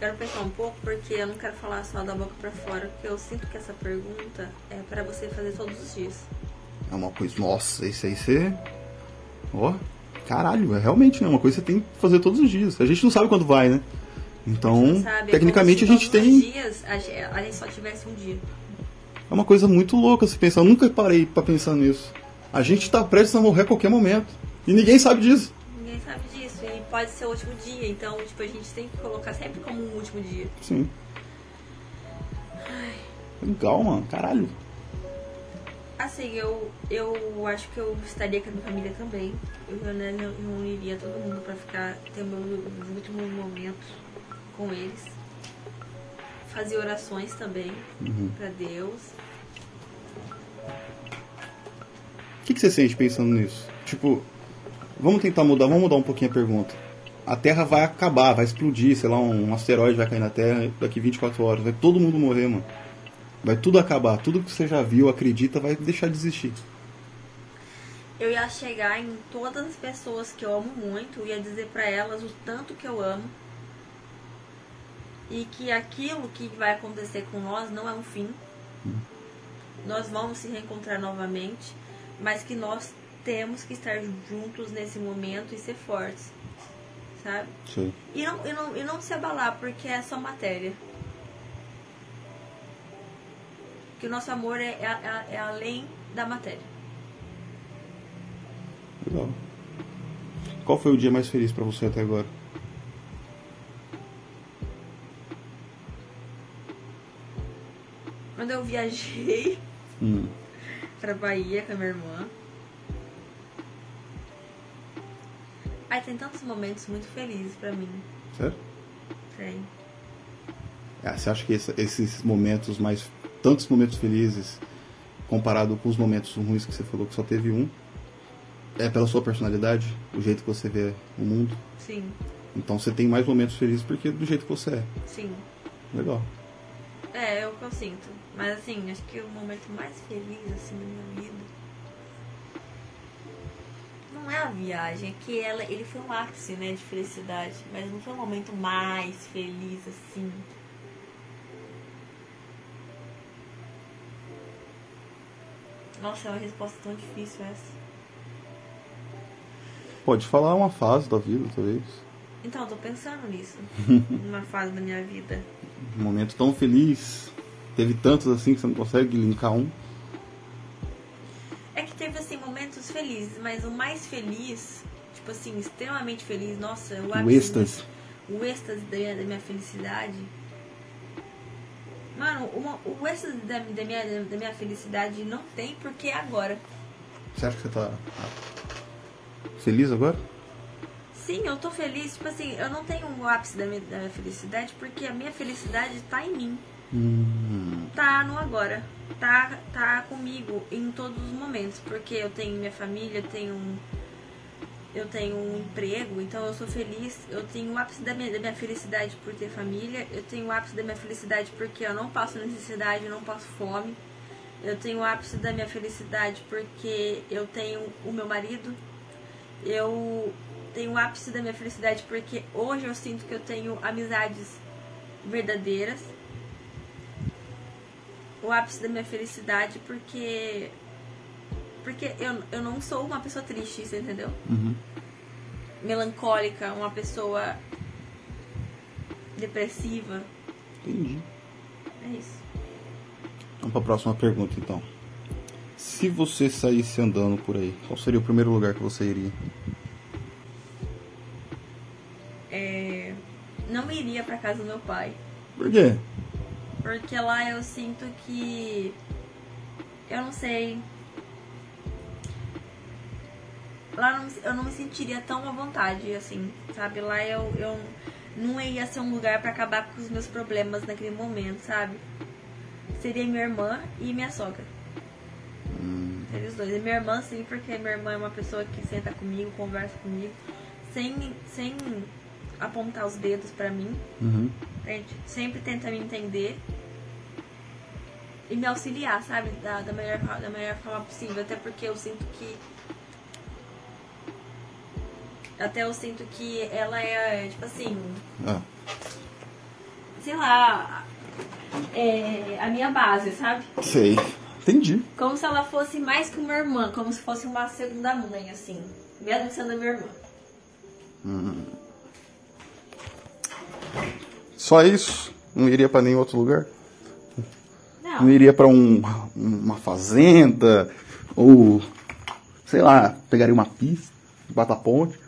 E: Quero pensar um pouco porque eu não quero falar só da boca pra fora, porque eu sinto que essa pergunta é pra você fazer todos os dias.
D: É uma coisa, nossa, isso aí você. Ó, caralho, é realmente né, uma coisa que você tem que fazer todos os dias. A gente não sabe quando vai, né? Então,
E: Sabe? É
D: tecnicamente a gente tem.
E: dias a ge- a gente só tivesse um dia.
D: É uma coisa muito louca se pensar. Eu nunca parei pra pensar nisso. A gente tá prestes a morrer a qualquer momento. E ninguém sabe disso.
E: Pode ser o último dia. Então, tipo, a gente tem que colocar sempre como um último dia.
D: Sim. Legal, mano. Caralho.
E: Assim, eu, eu acho que eu estaria com a minha família também. Eu né, eu reuniria todo mundo pra ficar, ter meus últimos momentos com eles. Fazia orações também pra Deus.
D: O que, que você sente pensando nisso? Tipo, vamos tentar mudar, vamos mudar um pouquinho a pergunta. A Terra vai acabar, vai explodir, sei lá, um asteroide vai cair na Terra daqui 24 horas, vai todo mundo morrer, mano. Vai tudo acabar, tudo que você já viu, acredita, vai deixar de existir.
E: Eu ia chegar em todas as pessoas que eu amo muito, ia dizer pra elas o tanto que eu amo. E que aquilo que vai acontecer com nós não é um fim. Nós vamos se reencontrar novamente, mas que nós temos que estar juntos nesse momento e ser fortes. Sabe?
D: Sei.
E: E não, e não, e não se abalar, porque é só matéria. Que o nosso amor é, é, é além da matéria.
D: Legal. Qual foi o dia mais feliz pra você até agora?
E: Quando eu viajei
D: Hum.
E: pra Bahia com a minha irmã. Ai, tem tantos momentos muito felizes pra mim.
D: Sério?
E: Tem.
D: Ah, você acha que esse- esses momentos mais. tantos momentos felizes, comparado com os momentos ruins que você falou que só teve um, é pela sua personalidade, o jeito que você vê o mundo?
E: Sim,
D: Então você tem mais momentos felizes porque do jeito que você é.
E: sim.
D: Legal.
E: É, é o que eu sinto. Mas assim, acho que o momento mais feliz assim da minha vida. Não não é a viagem, é que ela, ele foi um ápice, né, de felicidade. Mas não foi um momento mais feliz, assim. Nossa, é uma resposta tão difícil essa.
D: Pode falar uma fase da vida, talvez.
E: Então, eu tô pensando nisso. (laughs) numa fase da minha vida.
D: Um momento tão feliz. Teve tantos assim que você não consegue linkar um.
E: Felizes, mas o mais feliz, tipo assim, extremamente feliz, nossa, o
D: O
E: ápice
D: êxtase.
E: o êxtase da minha, da minha felicidade. Mano, uma- o êxtase da, da minha, da minha felicidade não tem porque é agora.
D: Você acha que você tá feliz agora?
E: Sim, eu tô feliz. Tipo assim, eu não tenho o ápice da minha, da minha felicidade porque a minha felicidade tá em mim.
D: Hum,
E: Tá no agora. Tá, tá comigo em todos os momentos. Porque eu tenho minha família, eu tenho um, eu tenho um emprego, então eu sou feliz. Eu tenho o ápice da minha, da minha felicidade por ter família. Eu tenho o ápice da minha felicidade porque eu não passo necessidade, eu não passo fome. Eu tenho o ápice da minha felicidade porque eu tenho o meu marido. Eu tenho o ápice da minha felicidade porque hoje eu sinto que eu tenho amizades verdadeiras. O ápice da minha felicidade porque. Porque eu, eu não sou uma pessoa triste, você entendeu?
D: uhum.
E: Melancólica, uma pessoa depressiva.
D: Entendi.
E: É isso.
D: Vamos pra próxima pergunta então. Se você saísse andando por aí, qual seria o primeiro lugar que você iria?
E: É, não iria pra casa do meu pai.
D: Por quê?
E: Porque lá eu sinto que. Eu não sei. Lá eu não, eu não me sentiria tão à vontade, assim, sabe? Lá eu, eu não ia ser um lugar pra acabar com os meus problemas naquele momento, sabe? Seria minha irmã e minha sogra. Seria os dois. E minha irmã, sim, porque minha irmã é uma pessoa que senta comigo, conversa comigo, sem, sem apontar os dedos pra mim.
D: Uhum.
E: Gente, sempre tenta me entender e me auxiliar, sabe? Da, da, melhor, da melhor forma possível. Até porque eu sinto que. Até eu sinto que ela é, tipo assim,
D: Ah,
E: sei lá, é a minha base, sabe?
D: sei. Entendi.
E: Como se ela fosse mais que uma irmã, como se fosse uma segunda mãe, assim. Mesmo sendo a minha irmã.
D: Só isso? Não iria pra nenhum outro lugar?
E: Não,
D: Não iria pra um, uma fazenda? Ou, sei lá, pegaria uma pista, bata ponte?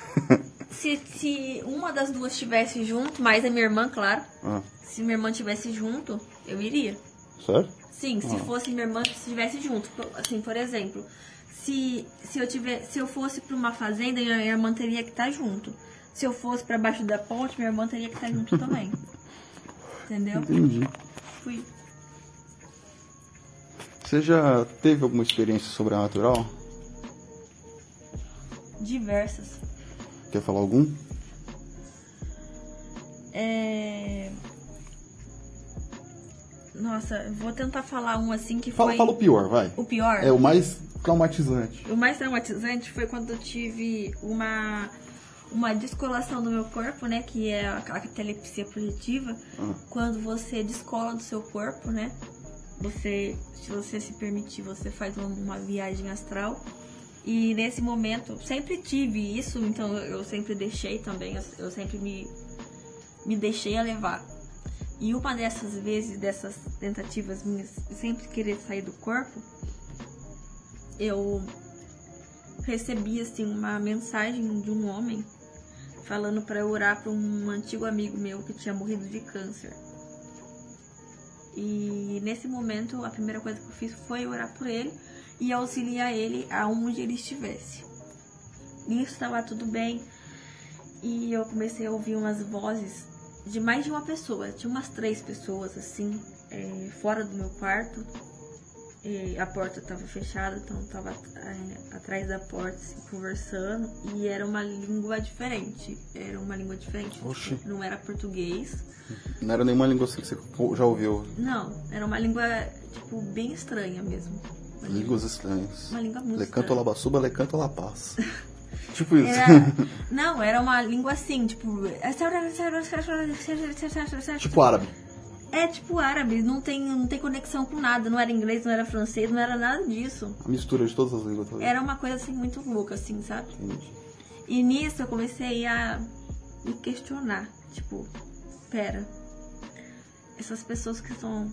D: (laughs)
E: se, se uma das duas estivesse junto, mais a minha irmã, claro.
D: Ah,
E: Se minha irmã estivesse junto, eu iria.
D: sério?
E: Sim, se fosse minha irmã que estivesse junto. Assim, por exemplo, se, se, eu, tiver, se eu fosse pra uma fazenda, minha irmã teria que estar junto. Se eu fosse pra baixo da ponte, minha irmã teria que estar junto também. (laughs) Entendeu?
D: Entendi.
E: Fui.
D: Você já teve alguma experiência sobrenatural?
E: Diversas.
D: Quer falar algum?
E: É... Nossa, vou tentar falar um assim que
D: Fala,
E: foi.
D: fala o pior, vai.
E: O pior?
D: É o mais traumatizante.
E: O mais traumatizante foi quando eu tive uma uma descolação do meu corpo, né, que é a, a catalepsia projetiva,
D: Ah.
E: quando você descola do seu corpo, né? Você, se você se permitir, você faz uma, uma viagem astral. E nesse momento, sempre tive isso, então eu sempre deixei também, eu, eu sempre me me deixei a levar. E uma dessas vezes, dessas tentativas minhas, sempre querer sair do corpo, eu recebi assim uma mensagem de um homem falando para orar para um antigo amigo meu que tinha morrido de câncer. E nesse momento, a primeira coisa que eu fiz foi orar por ele e auxiliar ele aonde ele estivesse. Nisso estava tudo bem. E eu comecei a ouvir umas vozes de mais de uma pessoa. Tinha umas três pessoas assim, é, fora do meu quarto. E a porta estava fechada, então eu tava é, atrás da porta assim, conversando e era uma língua diferente. Era uma língua diferente.
D: Oxi.
E: Não era português.
D: Não era nenhuma língua assim que você já ouviu.
E: Não, era uma língua tipo bem estranha mesmo.
D: Línguas estranhas.
E: Uma língua muito
D: Lecanto labassuba, lecanto la paz. (laughs) tipo isso.
E: Era, não, era uma língua assim, tipo.
D: tipo árabe.
E: É tipo árabe, não tem, não tem conexão com nada. Não era inglês, não era francês, não era nada disso.
D: A mistura de todas as línguas. talvez.
E: Era uma coisa assim muito louca, assim, sabe?
D: Entendi.
E: E nisso eu comecei a me questionar. Tipo, pera. Essas pessoas que estão,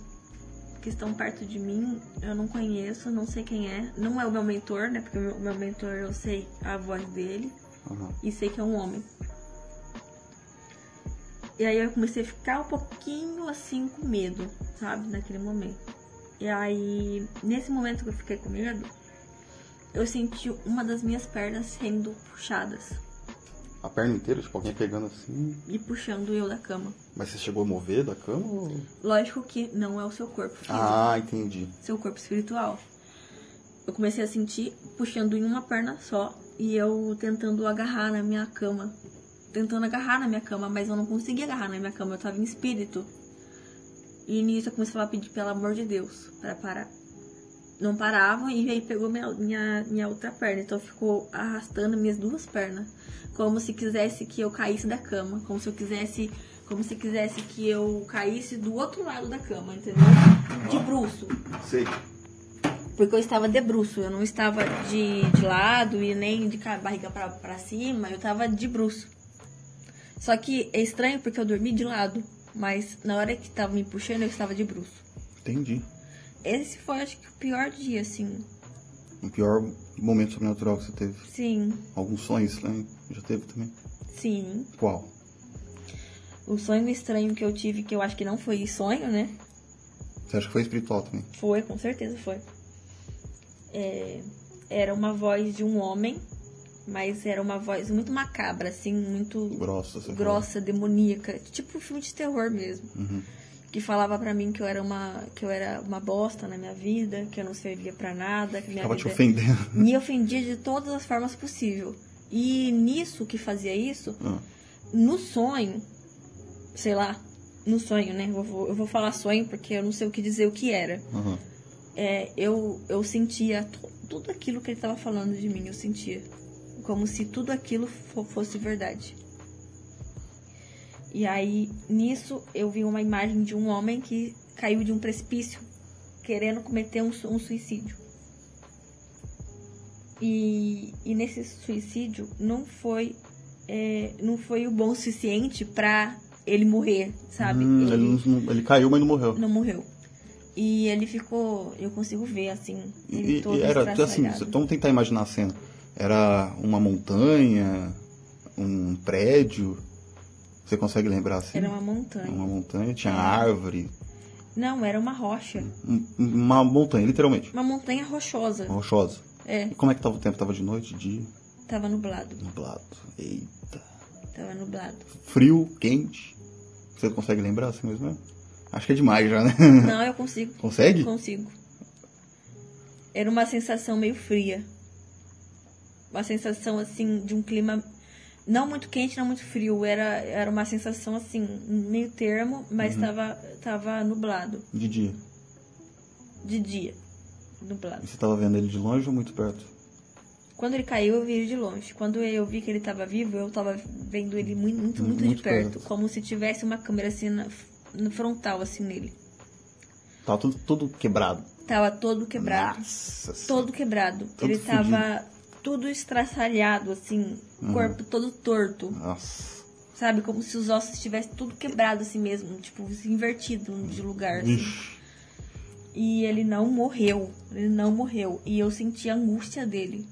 E: que estão perto de mim, eu não conheço, não sei quem é. Não é o meu mentor, né? Porque o meu, meu mentor eu sei a voz dele
D: Aham.
E: e sei que é um homem. E aí eu comecei a ficar um pouquinho assim com medo, sabe? Naquele momento. E aí, nesse momento que eu fiquei com medo, eu senti uma das minhas pernas sendo puxadas
D: A perna inteira, tipo, alguém pegando assim.
E: e puxando eu da cama.
D: Mas você chegou a mover da cama? Ou...
E: Lógico que não é o seu corpo físico,
D: Ah, entendi.
E: seu corpo espiritual. Eu comecei a sentir puxando em uma perna só e eu tentando agarrar na minha cama. Tentando agarrar na minha cama, mas eu não conseguia agarrar na minha cama, eu tava em espírito. E nisso eu comecei a pedir pelo amor de Deus para parar. Não paravam e aí pegou minha, minha, minha outra perna. Então ficou arrastando minhas duas pernas. Como se quisesse que eu caísse da cama. Como se eu quisesse. Como se quisesse que eu caísse do outro lado da cama, entendeu? De bruço.
D: Sei.
E: Porque eu estava de bruço, eu não estava de, de lado e nem de barriga pra, pra cima, eu estava de bruço. Só que é estranho porque eu dormi de lado, mas na hora que tava me puxando eu estava de bruço.
D: Entendi.
E: Esse foi, acho que, o pior dia, assim.
D: O pior momento sobrenatural que você teve.
E: Sim,
D: Algum sonho estranho? Já teve também?
E: sim.
D: Qual?
E: O sonho estranho que eu tive, que eu acho que não foi sonho, né?
D: Você acha que foi espiritual também?
E: Foi, com certeza foi. É, era uma voz de um homem, mas era uma voz muito macabra, assim, muito
D: Grossa,
E: grossa, demoníaca, tipo filme de terror mesmo.
D: Uhum.
E: Que falava pra mim que eu era uma que eu era uma bosta na minha vida, que eu não servia pra nada, que minha
D: Tava te
E: vida
D: ofendendo. (laughs)
E: me ofendia de todas as formas possíveis. E nisso que fazia isso,
D: Ah,
E: no sonho, sei lá, no sonho, né? Eu vou, eu vou falar sonho porque eu não sei o que dizer o que era.
D: aham.
E: É, eu, eu sentia tu- tudo aquilo que ele estava falando de mim, eu sentia. Como se tudo aquilo fo- fosse verdade. E aí, nisso, eu vi uma imagem de um homem que caiu de um precipício, querendo cometer um, um suicídio. E, e nesse suicídio não foi é, não foi o bom suficiente pra ele morrer, sabe?
D: Hum,
E: Ele-
D: ele, não- ele caiu, mas não morreu.
E: não morreu. E ele ficou. Eu consigo ver, assim. Ele
D: E,
E: todo
D: e era assim,
E: estraçalhado. Era uma montanha.
D: Uma montanha, tinha árvore.
E: Não, era uma rocha.
D: Um- Uma montanha, literalmente.
E: Uma montanha rochosa.
D: Rochosa.
E: É,
D: E como é que tava o tempo? Tava de noite, dia,
E: tava nublado.
D: nublado. Eita.
E: Tava nublado.
D: Frio, quente. Você consegue lembrar assim mesmo? mesmo? Acho que é demais já, né?
E: Não, eu consigo. (laughs)
D: Consegue?
E: Consigo. Era uma sensação meio fria. Uma sensação, assim, de um clima não muito quente, não muito frio. Era, era uma sensação, assim, meio termo, mas
D: Uhum.
E: tava, tava nublado.
D: De dia.
E: De dia. Nublado.
D: E você tava vendo ele de longe ou muito perto?
E: Quando ele caiu, eu vi ele de longe. Quando eu vi que ele estava vivo, eu estava vendo ele muito, muito, muito,
D: Muito
E: de perto.
D: perto.
E: Como se tivesse uma câmera assim na, no frontal, assim, nele.
D: Tava tudo, tudo quebrado.
E: Tava todo quebrado.
D: Nossa
E: Todo quebrado.
D: Todo
E: ele tava tudo estraçalhado, assim,
D: Uhum.
E: corpo todo torto.
D: Nossa.
E: Sabe? Como se os ossos estivessem tudo quebrado assim mesmo. Tipo, invertido de lugar, assim.
D: Ixi.
E: E ele não morreu. Ele não morreu. E eu senti a angústia dele.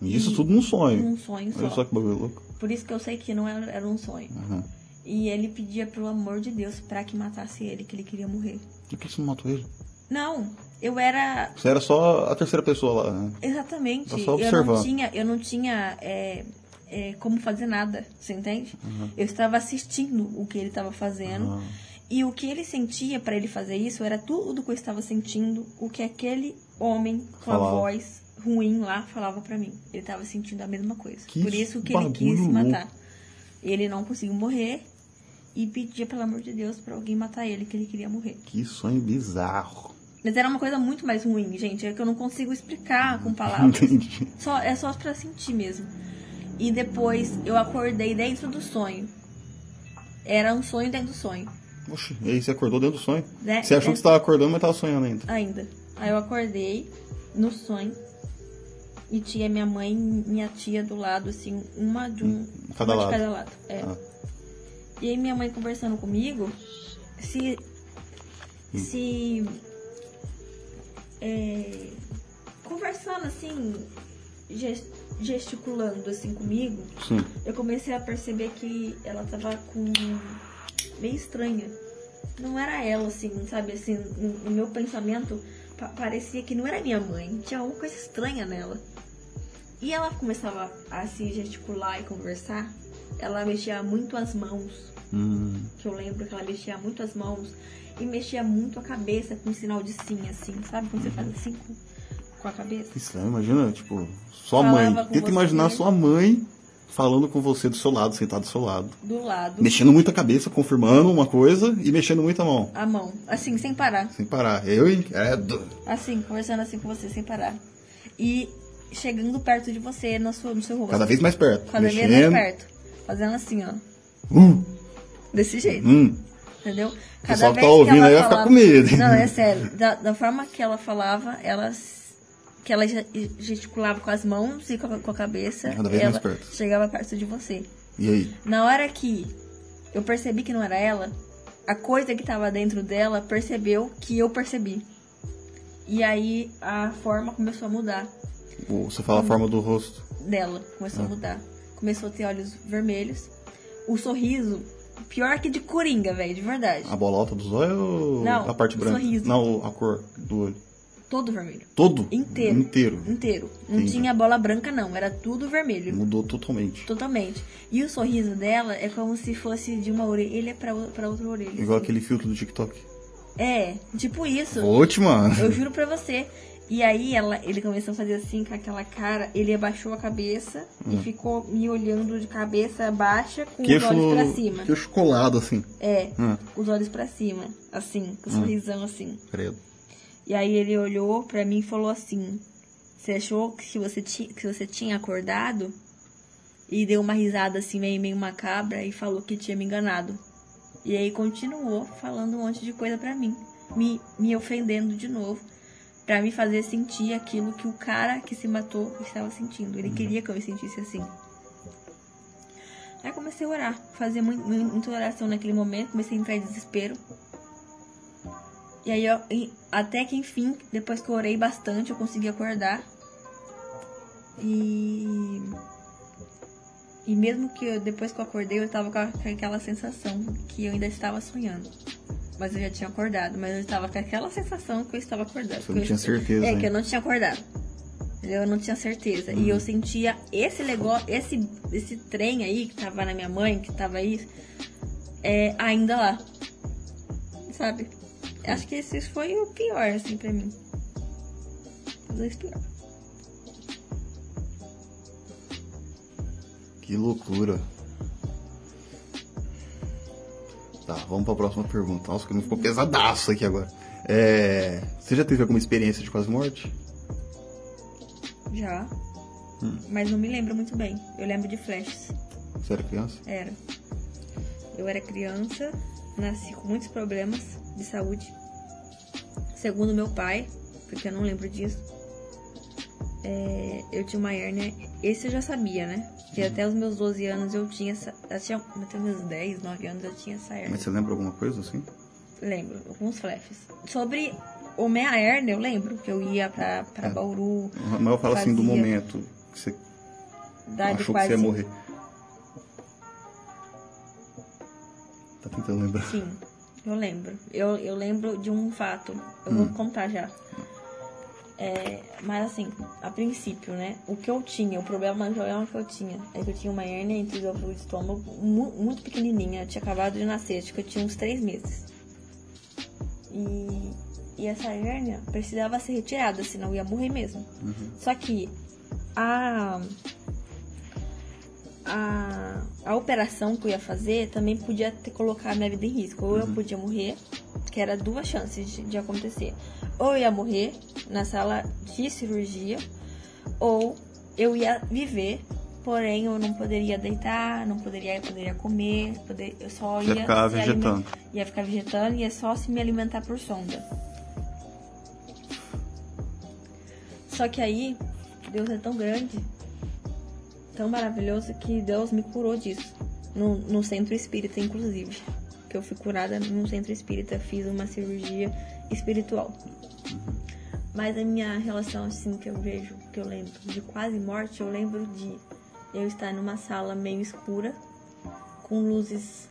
D: E isso
E: E-
D: tudo num sonho.
E: Num sonho
D: Olha
E: só.
D: só que bagulho louco.
E: Por isso que eu sei que não era, era um sonho.
D: Uhum.
E: E ele pedia pelo amor de Deus pra que matasse ele, que ele queria morrer.
D: Por que você não matou ele?
E: Não, eu era
D: Você era só a terceira pessoa lá, né?
E: exatamente.
D: Só
E: eu não tinha, eu não tinha é, é, como fazer nada, você entende?
D: Uhum.
E: Eu estava assistindo o que ele estava fazendo.
D: Ah,
E: E o que ele sentia pra ele fazer isso era tudo que eu estava sentindo, o que aquele homem com a
D: Falava.
E: voz ruim lá falava pra mim. Ele estava sentindo a mesma coisa.
D: Que
E: Por isso que ele quis
D: louco.
E: matar. Ele não conseguiu morrer e pedia pelo amor de Deus pra alguém matar ele, que ele queria morrer.
D: que sonho bizarro.
E: Mas era uma coisa muito mais ruim, gente. É que eu não consigo explicar com palavras.
D: Entendi.
E: Só, é só pra sentir mesmo. E depois eu acordei dentro do sonho. Era um sonho dentro do sonho.
D: Oxe, e aí você acordou dentro do sonho?
E: Né?
D: Você achou
E: É.
D: que você tava acordando, mas tava sonhando ainda.
E: Ainda. Aí eu acordei no sonho. E tinha minha mãe e minha tia do lado, assim, uma de um.
D: cada
E: uma
D: lado.
E: de cada lado. É.
D: Ah.
E: E aí minha mãe conversando comigo, se. Se. É, conversando assim, ges- gesticulando assim comigo,
D: Sim.
E: eu comecei a perceber que ela tava com. meio estranha. Não era ela, assim, sabe? Assim, no, meu pensamento, pa- parecia que não era minha mãe. Tinha alguma coisa estranha nela. E ela começava a se gesticular e conversar. Ela mexia muito as mãos.
D: Hum,
E: Que eu lembro que ela mexia muito as mãos. E mexia muito a cabeça com sinal de sim, assim. Sabe quando você faz assim com, com a cabeça?
D: estranho, imagina, tipo, sua
E: Falava
D: mãe. Tenta imaginar sua mãe falando com você do seu lado, sentado do seu lado.
E: Do lado.
D: Mexendo muito a cabeça, confirmando uma coisa e mexendo muito a mão.
E: A mão. Assim, sem parar.
D: Sem parar. Eu, hein? É.
E: Assim, conversando assim com você, sem parar. E chegando perto de você no seu, no seu rosto.
D: Cada vez mais perto.
E: Cada vez
D: mexendo.
E: mais perto. Fazendo assim, ó.
D: Hum,
E: Desse jeito.
D: hum.
E: Entendeu?
D: pessoal que tá ouvindo aí vai ficar com medo.
E: Não, é sério. Da, da forma que ela falava, ela. Que ela ge- gesticulava com as mãos e com a, com a cabeça.
D: Cada vez
E: ela
D: mais perto.
E: chegava perto de você.
D: E aí?
E: Na hora que eu percebi que não era ela, a coisa que tava dentro dela percebeu que eu percebi. E aí a forma começou a mudar
D: Você fala a forma do rosto.
E: dela. Começou a mudar. Começou a ter olhos vermelhos. O sorriso, pior que de coringa, velho, de verdade.
D: A bolota dos olhos ou
E: Não,
D: a parte branca?
E: sorriso.
D: Não, a cor do olho.
E: Todo vermelho.
D: Todo?
E: Inteiro.
D: Inteiro.
E: Inteiro. Não
D: Entendi.
E: tinha bola branca, não. Era tudo vermelho.
D: Mudou totalmente.
E: Totalmente. E o sorriso dela é como se fosse de uma orelha pra, o- pra outra orelha.
D: Igual
E: assim.
D: aquele filtro do TikTok.
E: É, tipo isso.
D: Volte, mano.
E: Eu juro pra você. E aí ela, ele começou a fazer assim com aquela cara, ele abaixou a cabeça e ficou me olhando de cabeça baixa com
D: Hum. Queixo,
E: os olhos pra cima.
D: queixo colado, assim.
E: É,
D: Hum.
E: com os olhos pra cima, assim, com o sorrisão assim.
D: Credo.
E: E aí ele olhou pra mim e falou assim: Você achou que você, ti, que você tinha acordado? E deu uma risada assim, meio, meio macabra, e falou que tinha me enganado. E aí continuou falando um monte de coisa pra mim, me, me ofendendo de novo, pra me fazer sentir aquilo que o cara que se matou estava sentindo. Ele queria que eu me sentisse assim. Aí comecei a orar, fazer muito, muita oração naquele momento, comecei a entrar em desespero. E aí, eu, até que enfim, depois que eu orei bastante, eu consegui acordar. E. E mesmo que eu, depois que eu acordei, eu tava com aquela sensação que eu ainda estava sonhando. Mas eu já tinha acordado, mas eu estava com aquela sensação que eu estava acordado.
D: Você não
E: eu
D: tinha
E: estou-
D: certeza
E: É,
D: ainda.
E: que eu não tinha acordado. Eu não tinha certeza. E
D: Uhum.
E: eu sentia esse negócio, esse, esse trem aí que tava na minha mãe, que tava aí, é, ainda lá. Sabe? Acho que esse foi o pior, assim, pra mim. Os dois pior.
D: Que loucura. Tá, vamos pra próxima pergunta. Nossa, que não ficou pesadaço aqui agora. É, Você já teve alguma experiência de quase morte?
E: Já.
D: Hum.
E: Mas não me lembro muito bem. Eu lembro de flashes.
D: Você era criança?
E: Era. Eu era criança, nasci com muitos problemas de saúde. Segundo meu pai, porque eu não lembro disso, é, eu tinha uma hérnia. Esse eu já sabia, né? Que até os meus 12 anos eu tinha essa. Eu tinha, até meus 10, 9 anos eu tinha essa hérnia.
D: Mas você lembra alguma coisa assim?
E: Lembro, alguns flashes. Sobre o minha hérnia, eu lembro que eu ia pra, pra
D: É.
E: Bauru,
D: Mas eu falo assim do
E: Fazia.
D: momento que você achou que
E: quase.
D: você ia morrer. Tá tentando lembrar.
E: Sim, eu lembro. Eu, eu lembro de um fato. Eu
D: Hum.
E: vou contar já. É, mas assim, a princípio, né? O que eu tinha, o problema, o problema que eu tinha é que eu tinha uma hérnia entre os ovos do estômago mu- muito pequenininha. Eu tinha acabado de nascer, acho que eu tinha uns três meses. E, e essa hérnia precisava ser retirada, senão eu ia morrer mesmo. Só que a, a, a operação que eu ia fazer também podia ter colocado a minha vida em risco. Ou eu podia morrer, que era duas chances de, de acontecer. Ou eu ia morrer na sala de cirurgia, ou eu ia viver, porém eu não poderia deitar, não poderia, poderia comer, poder, eu só
D: Ia
E: ia,
D: ficar vegetando.
E: ia ficar vegetando e ia só se me alimentar por sonda. Só que aí, Deus é tão grande, tão maravilhoso, que Deus me curou disso. No, no centro espírita, inclusive. Que eu fui curada no centro espírita, fiz uma cirurgia espiritual. Mas a minha relação, assim, que eu vejo, que eu lembro de quase morte, eu lembro de eu estar numa sala meio escura, com luzes.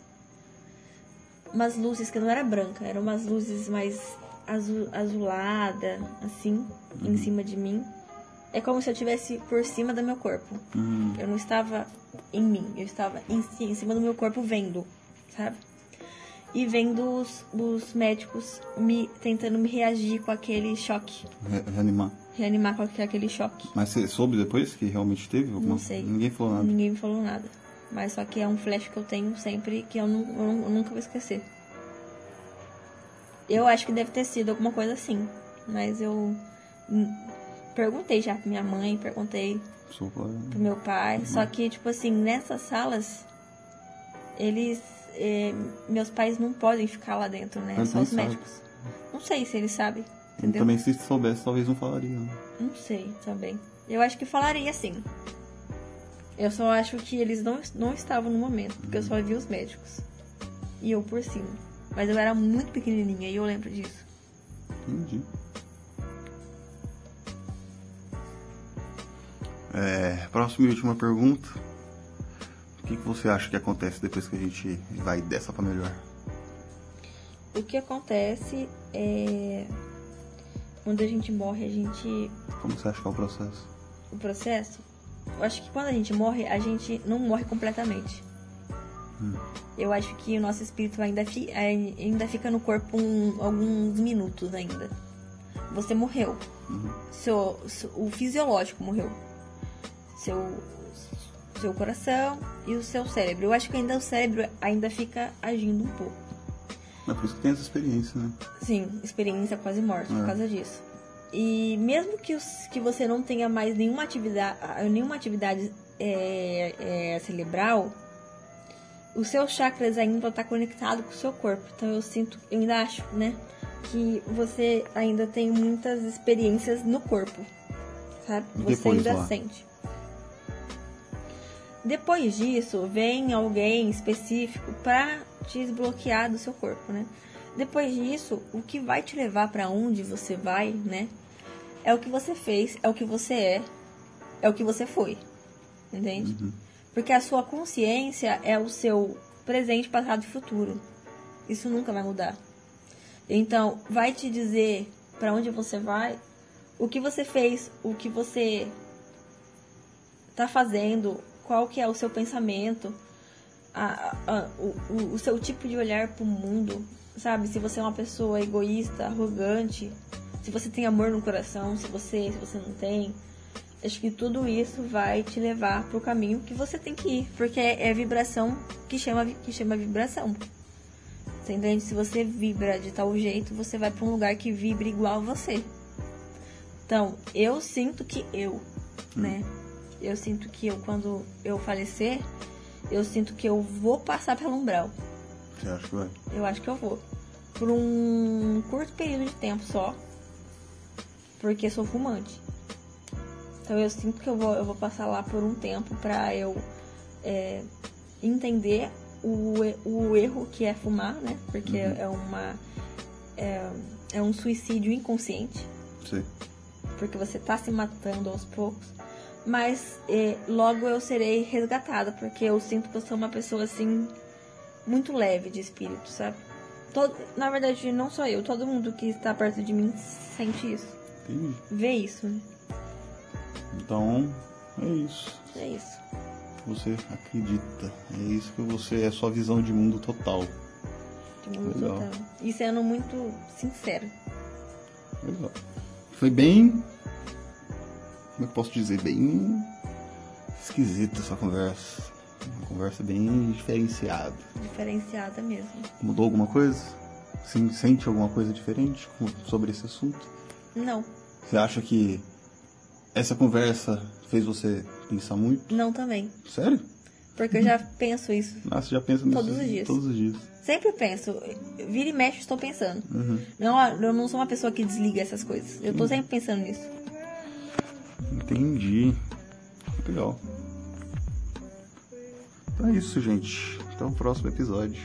E: Umas luzes que não era branca, eram umas luzes mais azul, azulada, assim, em cima de mim. É como se eu estivesse por cima do meu corpo.
D: Hum,
E: Eu não estava em mim, eu estava em, em cima do meu corpo vendo, sabe? E vendo os, os médicos me tentando me reagir com aquele choque,
D: re- reanimar.
E: reanimar com aquele choque.
D: Mas você soube depois que realmente teve? alguma-
E: Não sei.
D: Ninguém falou nada.
E: Ninguém me falou nada. Mas só que é um flash que eu tenho sempre que eu, nu- eu nu- eu nunca vou esquecer. Eu acho que deve ter sido alguma coisa assim. Mas eu perguntei já pra minha mãe, perguntei
D: Sou
E: pro meu pai. Só que, tipo assim, nessas salas, eles. Eh, meus pais não podem ficar lá dentro, né?
D: Mas
E: Só os
D: sabe.
E: médicos. Não sei se eles sabem. Entendeu?
D: Também se soubesse, talvez não falaria. né?
E: Não sei também. Eu acho que falaria sim. Eu só acho que eles não, não estavam no momento, porque eu só vi os médicos. E eu por cima. Mas eu era muito pequenininha e eu lembro disso.
D: Entendi. É, próxima e última pergunta. O que, que você acha que acontece depois que a gente vai dessa pra melhor?
E: O que acontece é. Quando a gente morre, a gente.
D: Como você acha que é o processo?
E: O processo. Eu acho que quando a gente morre, a gente não morre completamente. Eu acho que o nosso espírito ainda, fi- ainda fica no corpo um- alguns minutos ainda. Você morreu. Seu, seu- o fisiológico morreu. Seu, seu coração e o seu cérebro. Eu acho que ainda o cérebro ainda fica agindo um pouco.
D: É por isso que tem essa experiência, né?
E: Sim, experiência quase morte por
D: É.
E: causa disso. E mesmo que, os- que você não tenha mais nenhuma atividade, nenhuma atividade é, é, cerebral, os seus chakras ainda estão conectados com o seu corpo. Então eu sinto, eu ainda acho, né, que você ainda tem muitas experiências no corpo, sabe?
D: E
E: Você ainda
D: lá?
E: sente. Depois disso, vem alguém específico para te desbloquear do seu corpo, né? Depois disso, o que vai te levar para onde você vai, né? É o que você fez, é o que você é, é o que você foi. Entende? Porque a sua consciência é o seu presente, passado e futuro. Isso nunca vai mudar. Então, vai te dizer para onde você vai, o que você fez, o que você tá fazendo, qual que é o seu pensamento, a- a- o, o- o seu tipo de olhar pro mundo, sabe? Se você é uma pessoa egoísta, arrogante, se você tem amor no coração, se você, se você não tem. Acho que tudo isso vai te levar pro caminho que você tem que ir, porque é, é vibração que chama, que chama vibração. Você entende? Se você vibra de tal jeito, você vai pra um lugar que vibre igual a você. Então, eu sinto que eu, né? Eu sinto que eu, quando eu falecer, eu sinto que eu vou passar pelo umbral.
D: Você acha que vai?
E: Eu acho que eu vou. Por um curto período de tempo só. Porque sou fumante. Então eu sinto que eu vou, eu vou passar lá por um tempo pra eu é, entender o, o erro que é fumar, né? Porque é uma. É, é um suicídio inconsciente
D: Sei.
E: porque você tá se matando aos poucos. Mas eh, logo eu serei resgatada, porque eu sinto que eu sou uma pessoa assim, muito leve de espírito, sabe? Todo, na verdade, não só eu, todo mundo que está perto de mim sente isso,
D: Entendi.
E: vê isso, né?
D: Então, é isso.
E: É isso.
D: Você acredita. É isso que você é sua visão de mundo total.
E: De mundo
D: Legal.
E: total. E sendo muito sincero.
D: Legal. Foi bem. Como é que posso dizer? Bem esquisita essa conversa. Uma conversa bem diferenciada.
E: Diferenciada mesmo.
D: Mudou alguma coisa? Sim, sente alguma coisa diferente sobre esse assunto?
E: Não,
D: Você acha que essa conversa fez você pensar muito?
E: não também.
D: Sério?
E: Porque eu já penso isso.
D: Ah, você já pensa nisso
E: Todos os dias.
D: Todos os dias.
E: Sempre penso. Vira e mexe, estou pensando.
D: Uhum.
E: Não, eu não sou uma pessoa que desliga essas coisas. Eu tô sempre pensando nisso.
D: Entendi. Legal. Então é isso, gente. Até o próximo episódio.